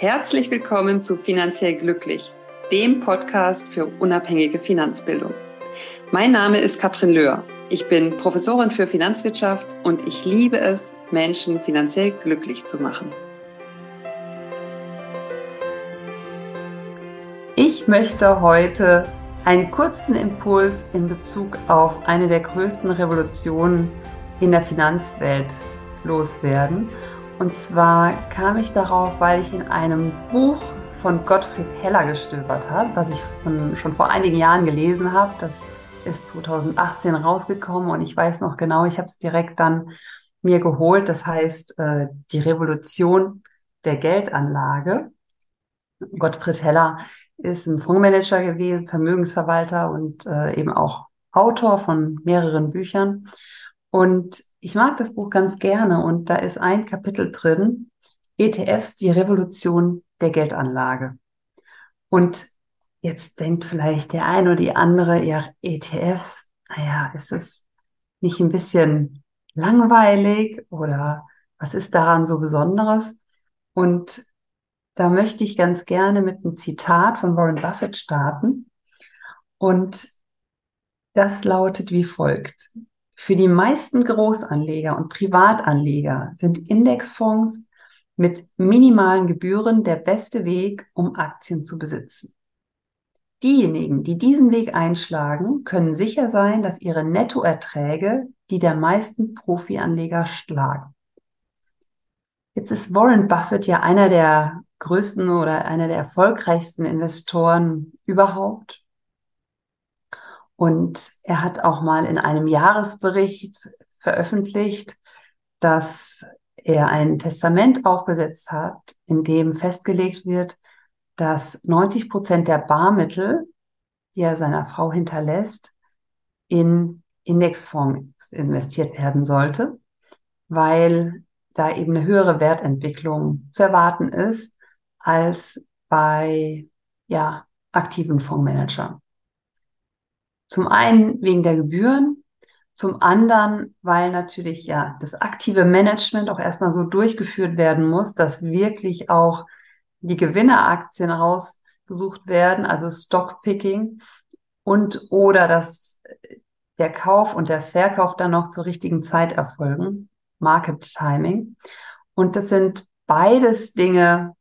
Herzlich willkommen zu Finanziell Glücklich, dem Podcast für unabhängige Finanzbildung. Mein Name ist Katrin Löhr. Ich bin Professorin für Finanzwirtschaft und ich liebe es, Menschen finanziell glücklich zu machen. Ich möchte heute einen kurzen Impuls in Bezug auf eine der größten Revolutionen in der Finanzwelt loswerden. Und zwar kam ich darauf, weil ich in einem Buch von Gottfried Heller gestöbert habe, was ich von, schon vor einigen Jahren gelesen habe. Das ist 2018 rausgekommen und ich weiß noch genau, ich habe es direkt dann mir geholt. Das heißt, äh, die Revolution der Geldanlage. Gottfried Heller ist ein Fondsmanager gewesen, Vermögensverwalter und äh, eben auch Autor von mehreren Büchern. Und ich mag das Buch ganz gerne und da ist ein Kapitel drin, ETFs, die Revolution der Geldanlage. Und jetzt denkt vielleicht der eine oder die andere, ja, ETFs, naja, ist es nicht ein bisschen langweilig oder was ist daran so Besonderes? Und da möchte ich ganz gerne mit einem Zitat von Warren Buffett starten. Und das lautet wie folgt. Für die meisten Großanleger und Privatanleger sind Indexfonds mit minimalen Gebühren der beste Weg, um Aktien zu besitzen. Diejenigen, die diesen Weg einschlagen, können sicher sein, dass ihre Nettoerträge die der meisten Profianleger schlagen. Jetzt ist Warren Buffett ja einer der größten oder einer der erfolgreichsten Investoren überhaupt. Und er hat auch mal in einem Jahresbericht veröffentlicht, dass er ein Testament aufgesetzt hat, in dem festgelegt wird, dass 90 Prozent der Barmittel, die er seiner Frau hinterlässt, in Indexfonds investiert werden sollte, weil da eben eine höhere Wertentwicklung zu erwarten ist als bei ja, aktiven Fondsmanagern. Zum einen wegen der Gebühren, zum anderen, weil natürlich ja das aktive Management auch erstmal so durchgeführt werden muss, dass wirklich auch die Gewinneraktien rausgesucht werden, also Stockpicking und oder dass der Kauf und der Verkauf dann noch zur richtigen Zeit erfolgen, Market Timing. Und das sind beides Dinge,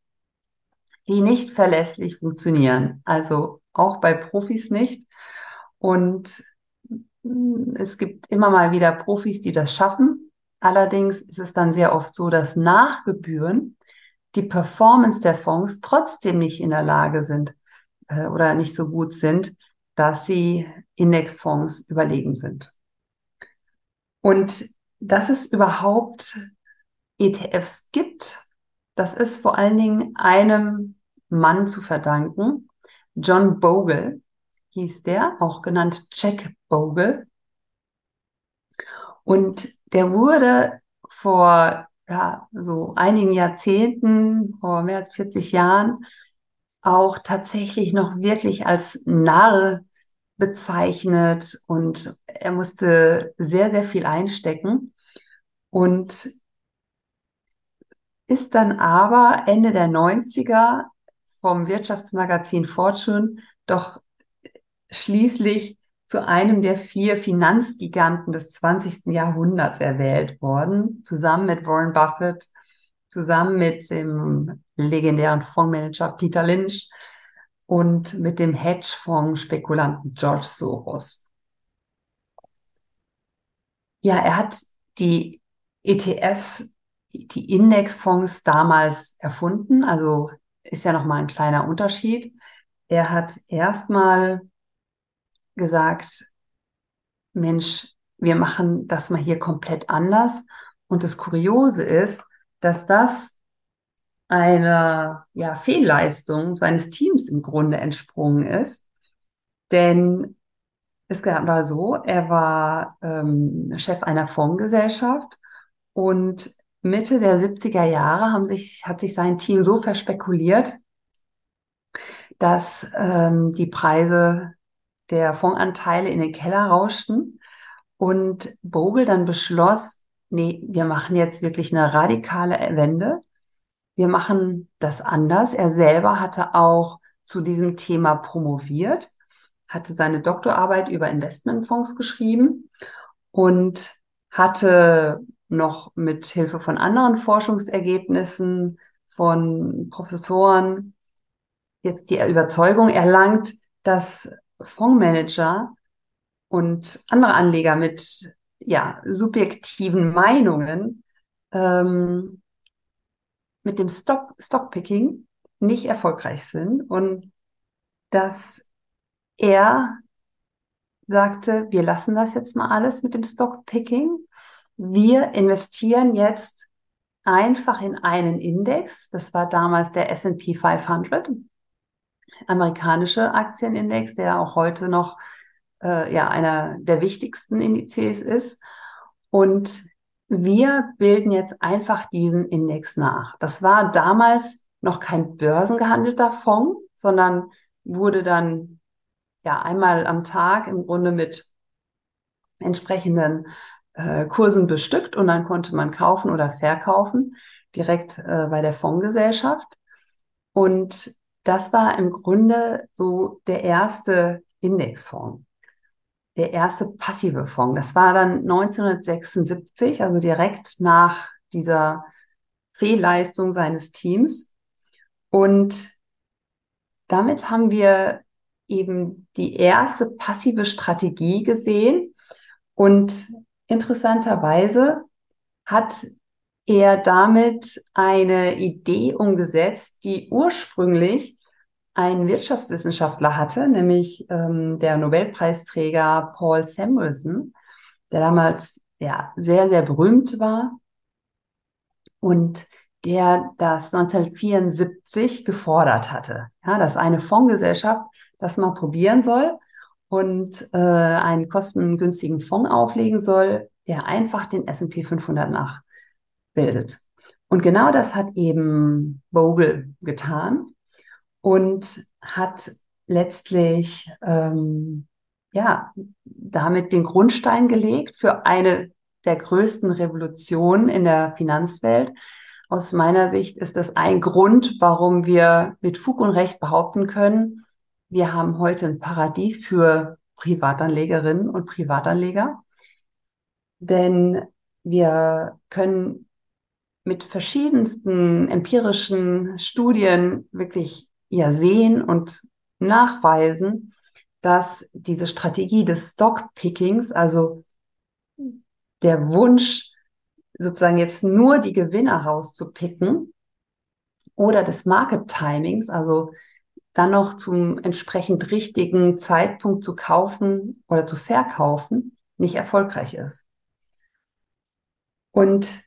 die nicht verlässlich funktionieren. Also auch bei Profis nicht. Und mm, es gibt immer mal wieder Profis, die das schaffen. Allerdings ist es dann sehr oft so, dass nach Gebühren die Performance der Fonds trotzdem nicht in der Lage sind äh, oder nicht so gut sind, dass sie Indexfonds überlegen sind. Und dass es überhaupt ETFs gibt, das ist vor allen Dingen einem Mann zu verdanken, John Bogle hieß der, auch genannt Jack Bogle. Und der wurde vor ja, so einigen Jahrzehnten, vor mehr als 40 Jahren, auch tatsächlich noch wirklich als Narr bezeichnet und er musste sehr, sehr viel einstecken und ist dann aber Ende der 90er vom Wirtschaftsmagazin Fortune doch schließlich zu einem der vier Finanzgiganten des 20. Jahrhunderts erwählt worden, zusammen mit Warren Buffett, zusammen mit dem legendären Fondsmanager Peter Lynch und mit dem Hedgefonds-Spekulanten George Soros. Ja, er hat die ETFs, die Indexfonds damals erfunden, also ist ja nochmal ein kleiner Unterschied. Er hat erstmal gesagt, Mensch, wir machen das mal hier komplett anders. Und das Kuriose ist, dass das einer ja, Fehlleistung seines Teams im Grunde entsprungen ist. Denn es war so, er war ähm, Chef einer Fondsgesellschaft und Mitte der 70er Jahre haben sich, hat sich sein Team so verspekuliert, dass ähm, die Preise der Fondsanteile in den Keller rauschten und Bogle dann beschloss, nee, wir machen jetzt wirklich eine radikale Wende. wir machen das anders. Er selber hatte auch zu diesem Thema promoviert, hatte seine Doktorarbeit über Investmentfonds geschrieben und hatte noch mit Hilfe von anderen Forschungsergebnissen von Professoren jetzt die Überzeugung erlangt, dass Fondsmanager und andere Anleger mit ja, subjektiven Meinungen ähm, mit dem Stock, Stockpicking nicht erfolgreich sind und dass er sagte, wir lassen das jetzt mal alles mit dem Stockpicking. Wir investieren jetzt einfach in einen Index. Das war damals der S&P 500, amerikanische Aktienindex, der auch heute noch äh, ja einer der wichtigsten Indizes ist. Und wir bilden jetzt einfach diesen Index nach. Das war damals noch kein börsengehandelter Fonds, sondern wurde dann ja einmal am Tag im Grunde mit entsprechenden äh, Kursen bestückt und dann konnte man kaufen oder verkaufen direkt äh, bei der Fondsgesellschaft. Und das war im Grunde so der erste Indexfonds der erste passive Fonds. Das war dann 1976, also direkt nach dieser Fehlleistung seines Teams. Und damit haben wir eben die erste passive Strategie gesehen. Und interessanterweise hat er damit eine Idee umgesetzt, die ursprünglich ein Wirtschaftswissenschaftler hatte, nämlich ähm, der Nobelpreisträger Paul Samuelson, der damals ja sehr, sehr berühmt war und der das 1974 gefordert hatte, ja, dass eine Fondsgesellschaft das mal probieren soll und äh, einen kostengünstigen Fonds auflegen soll, der einfach den S&P 500 nachbildet. Und genau das hat eben Bogle getan und hat letztlich ähm, ja damit den Grundstein gelegt für eine der größten Revolutionen in der Finanzwelt. Aus meiner Sicht ist das ein Grund, warum wir mit Fug und Recht behaupten können, wir haben heute ein Paradies für Privatanlegerinnen und Privatanleger. Denn wir können mit verschiedensten empirischen Studien wirklich ja sehen und nachweisen, dass diese Strategie des Stockpickings, also der Wunsch, sozusagen jetzt nur die Gewinner rauszupicken oder des Market Timings, also dann noch zum entsprechend richtigen Zeitpunkt zu kaufen oder zu verkaufen, nicht erfolgreich ist. Und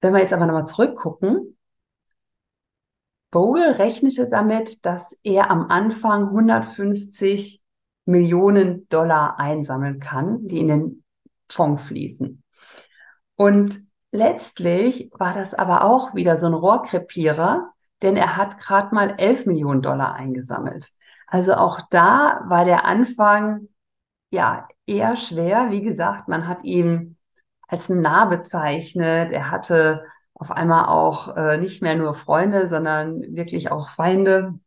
wenn wir jetzt aber nochmal zurückgucken, Bogle rechnete damit, dass er am Anfang 150 Millionen Dollar einsammeln kann, die in den Fonds fließen. Und letztlich war das aber auch wieder so ein Rohrkrepierer, denn er hat gerade mal 11 Millionen Dollar eingesammelt. Also auch da war der Anfang ja eher schwer. Wie gesagt, man hat ihn als nah bezeichnet. Er hatte auf einmal auch äh, nicht mehr nur Freunde, sondern wirklich auch Feinde,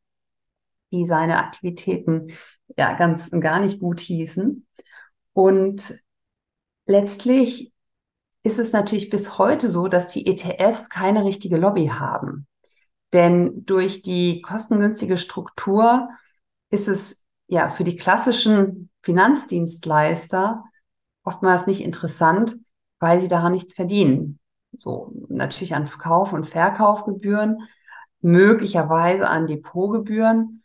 die seine Aktivitäten ja ganz und gar nicht gut hießen. Und letztlich ist es natürlich bis heute so, dass die ETFs keine richtige Lobby haben. Denn durch die kostengünstige Struktur ist es ja für die klassischen Finanzdienstleister oftmals nicht interessant, weil sie daran nichts verdienen. So natürlich an Kauf- und Verkaufgebühren, möglicherweise an Depotgebühren.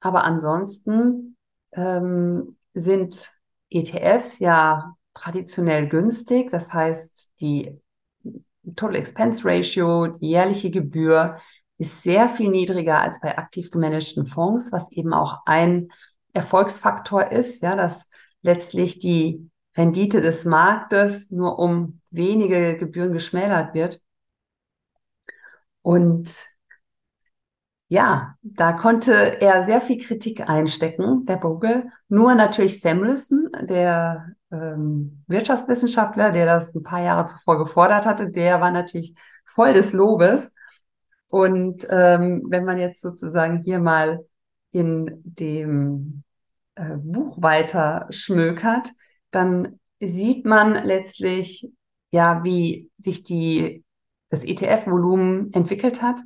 Aber ansonsten ähm, sind ETFs ja traditionell günstig. Das heißt, die Total Expense Ratio, die jährliche Gebühr ist sehr viel niedriger als bei aktiv gemanagten Fonds, was eben auch ein Erfolgsfaktor ist, ja, dass letztlich die Rendite des Marktes nur um wenige Gebühren geschmälert wird. Und ja, da konnte er sehr viel Kritik einstecken, der Bogle. Nur natürlich Samuelson, der ähm, Wirtschaftswissenschaftler, der das ein paar Jahre zuvor gefordert hatte, der war natürlich voll des Lobes. Und ähm, wenn man jetzt sozusagen hier mal in dem äh, Buch weiter schmökert, dann sieht man letztlich, ja, wie sich die, das ETF-Volumen entwickelt hat.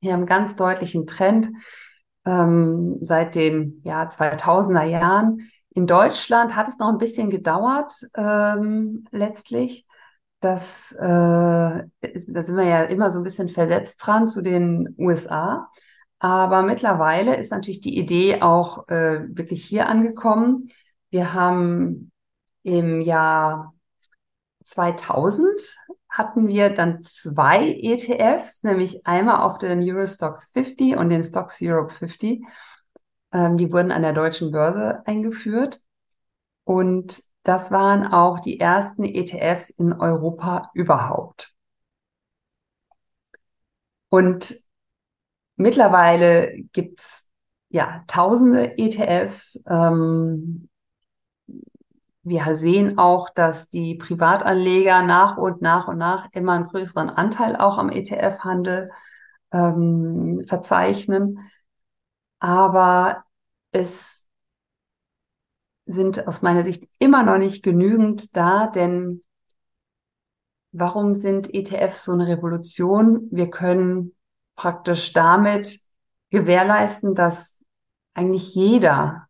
Wir haben ganz deutlichen Trend ähm, seit den ja, 2000er Jahren. In Deutschland hat es noch ein bisschen gedauert, ähm, letztlich. Das, äh, da sind wir ja immer so ein bisschen versetzt dran zu den USA. Aber mittlerweile ist natürlich die Idee auch äh, wirklich hier angekommen. Wir haben im Jahr 2000 hatten wir dann zwei ETFs, nämlich einmal auf den Eurostox 50 und den Stocks Europe 50. Ähm, die wurden an der deutschen Börse eingeführt. Und das waren auch die ersten ETFs in Europa überhaupt. Und mittlerweile gibt's ja tausende ETFs. Ähm, wir sehen auch, dass die Privatanleger nach und nach und nach immer einen größeren Anteil auch am ETF-Handel ähm, verzeichnen. Aber es sind aus meiner Sicht immer noch nicht genügend da, denn warum sind ETFs so eine Revolution? Wir können praktisch damit gewährleisten, dass eigentlich jeder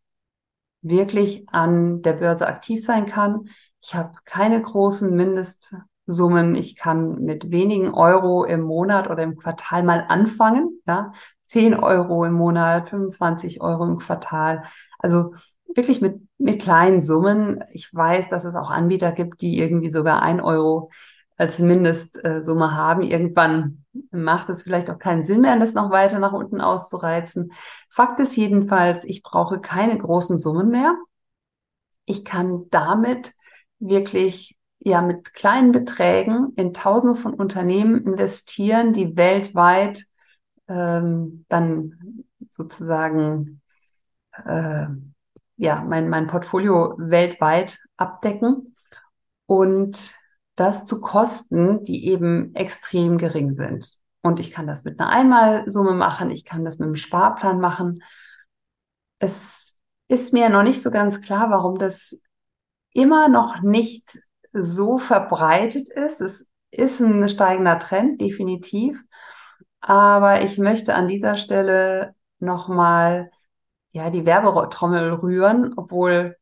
wirklich an der Börse aktiv sein kann. Ich habe keine großen Mindestsummen. Ich kann mit wenigen Euro im Monat oder im Quartal mal anfangen. Ja, 10 Euro im Monat, 25 Euro im Quartal. Also wirklich mit, mit kleinen Summen. Ich weiß, dass es auch Anbieter gibt, die irgendwie sogar ein Euro als Mindestsumme haben. Irgendwann macht es vielleicht auch keinen Sinn mehr, das noch weiter nach unten auszureizen. Fakt ist jedenfalls, ich brauche keine großen Summen mehr. Ich kann damit wirklich ja mit kleinen Beträgen in Tausende von Unternehmen investieren, die weltweit ähm, dann sozusagen äh, ja mein mein Portfolio weltweit abdecken und das zu Kosten, die eben extrem gering sind. Und ich kann das mit einer Einmalsumme machen, ich kann das mit einem Sparplan machen. Es ist mir noch nicht so ganz klar, warum das immer noch nicht so verbreitet ist. Es ist ein steigender Trend, definitiv. Aber ich möchte an dieser Stelle nochmal ja, die Werbetrommel rühren, obwohl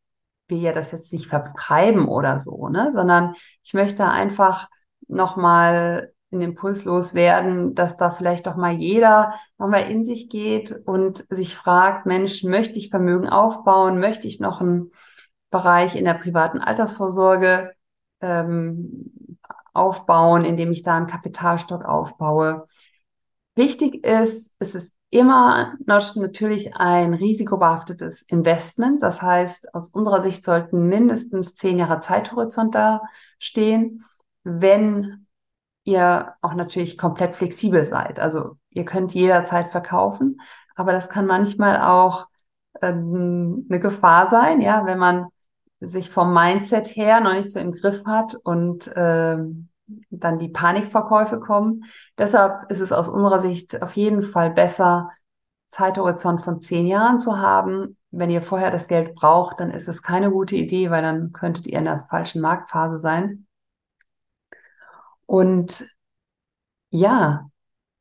wir ja das jetzt nicht vertreiben oder so, ne? sondern ich möchte einfach nochmal in Impuls loswerden, dass da vielleicht doch mal jeder nochmal in sich geht und sich fragt, Mensch, möchte ich Vermögen aufbauen? Möchte ich noch einen Bereich in der privaten Altersvorsorge ähm, aufbauen, indem ich da einen Kapitalstock aufbaue? Wichtig ist, es ist immer noch natürlich ein risikobehaftetes Investment. Das heißt, aus unserer Sicht sollten mindestens zehn Jahre Zeithorizont da stehen, wenn ihr auch natürlich komplett flexibel seid. Also ihr könnt jederzeit verkaufen, aber das kann manchmal auch ähm, eine Gefahr sein, ja, wenn man sich vom Mindset her noch nicht so im Griff hat und ähm, dann die Panikverkäufe kommen. Deshalb ist es aus unserer Sicht auf jeden Fall besser, Zeithorizont von zehn Jahren zu haben. Wenn ihr vorher das Geld braucht, dann ist es keine gute Idee, weil dann könntet ihr in der falschen Marktphase sein. Und ja,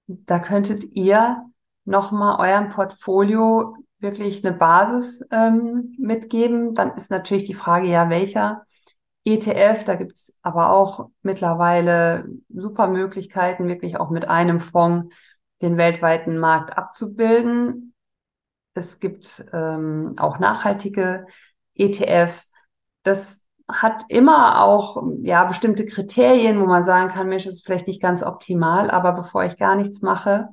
da könntet ihr nochmal eurem Portfolio wirklich eine Basis ähm, mitgeben. Dann ist natürlich die Frage, ja, welcher ETF, da gibt's aber auch mittlerweile super Möglichkeiten, wirklich auch mit einem Fonds den weltweiten Markt abzubilden. Es gibt ähm, auch nachhaltige ETFs. Das hat immer auch ja bestimmte Kriterien, wo man sagen kann, Mensch, das ist vielleicht nicht ganz optimal, aber bevor ich gar nichts mache,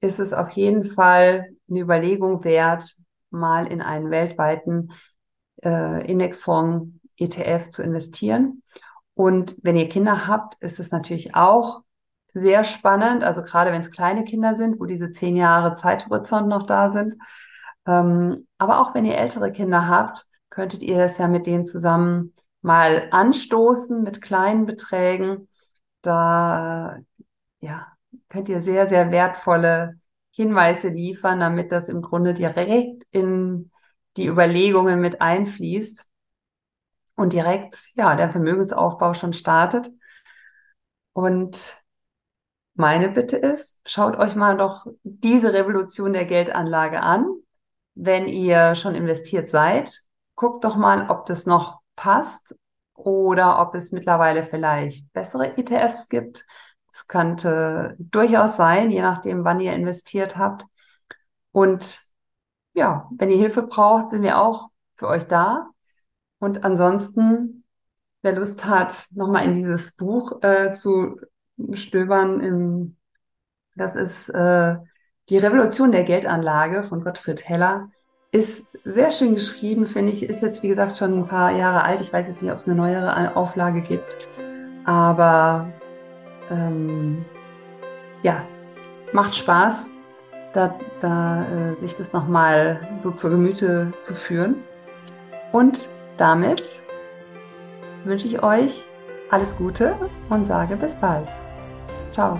ist es auf jeden Fall eine Überlegung wert, mal in einen weltweiten äh, Indexfonds ETF zu investieren. Und wenn ihr Kinder habt, ist es natürlich auch sehr spannend, also gerade wenn es kleine Kinder sind, wo diese zehn Jahre Zeithorizont noch da sind. Ähm, aber auch wenn ihr ältere Kinder habt, könntet ihr das ja mit denen zusammen mal anstoßen mit kleinen Beträgen. Da ja, könnt ihr sehr, sehr wertvolle Hinweise liefern, damit das im Grunde direkt in die Überlegungen mit einfließt und direkt, ja, der Vermögensaufbau schon startet. Und meine Bitte ist, schaut euch mal doch diese Revolution der Geldanlage an. Wenn ihr schon investiert seid, guckt doch mal, ob das noch passt oder ob es mittlerweile vielleicht bessere ETFs gibt. Es könnte durchaus sein, je nachdem, wann ihr investiert habt. Und ja, wenn ihr Hilfe braucht, sind wir auch für euch da. Und ansonsten, wer Lust hat, nochmal in dieses Buch äh, zu stöbern, im, das ist äh, Die Revolution der Geldanlage von Gottfried Heller. Ist sehr schön geschrieben, finde ich. Ist jetzt, wie gesagt, schon ein paar Jahre alt. Ich weiß jetzt nicht, ob es eine neuere Auflage gibt. Aber ähm, ja, macht Spaß, da, da äh, sich das nochmal so zur Gemüte zu führen. Und damit wünsche ich euch alles Gute und sage bis bald. Ciao.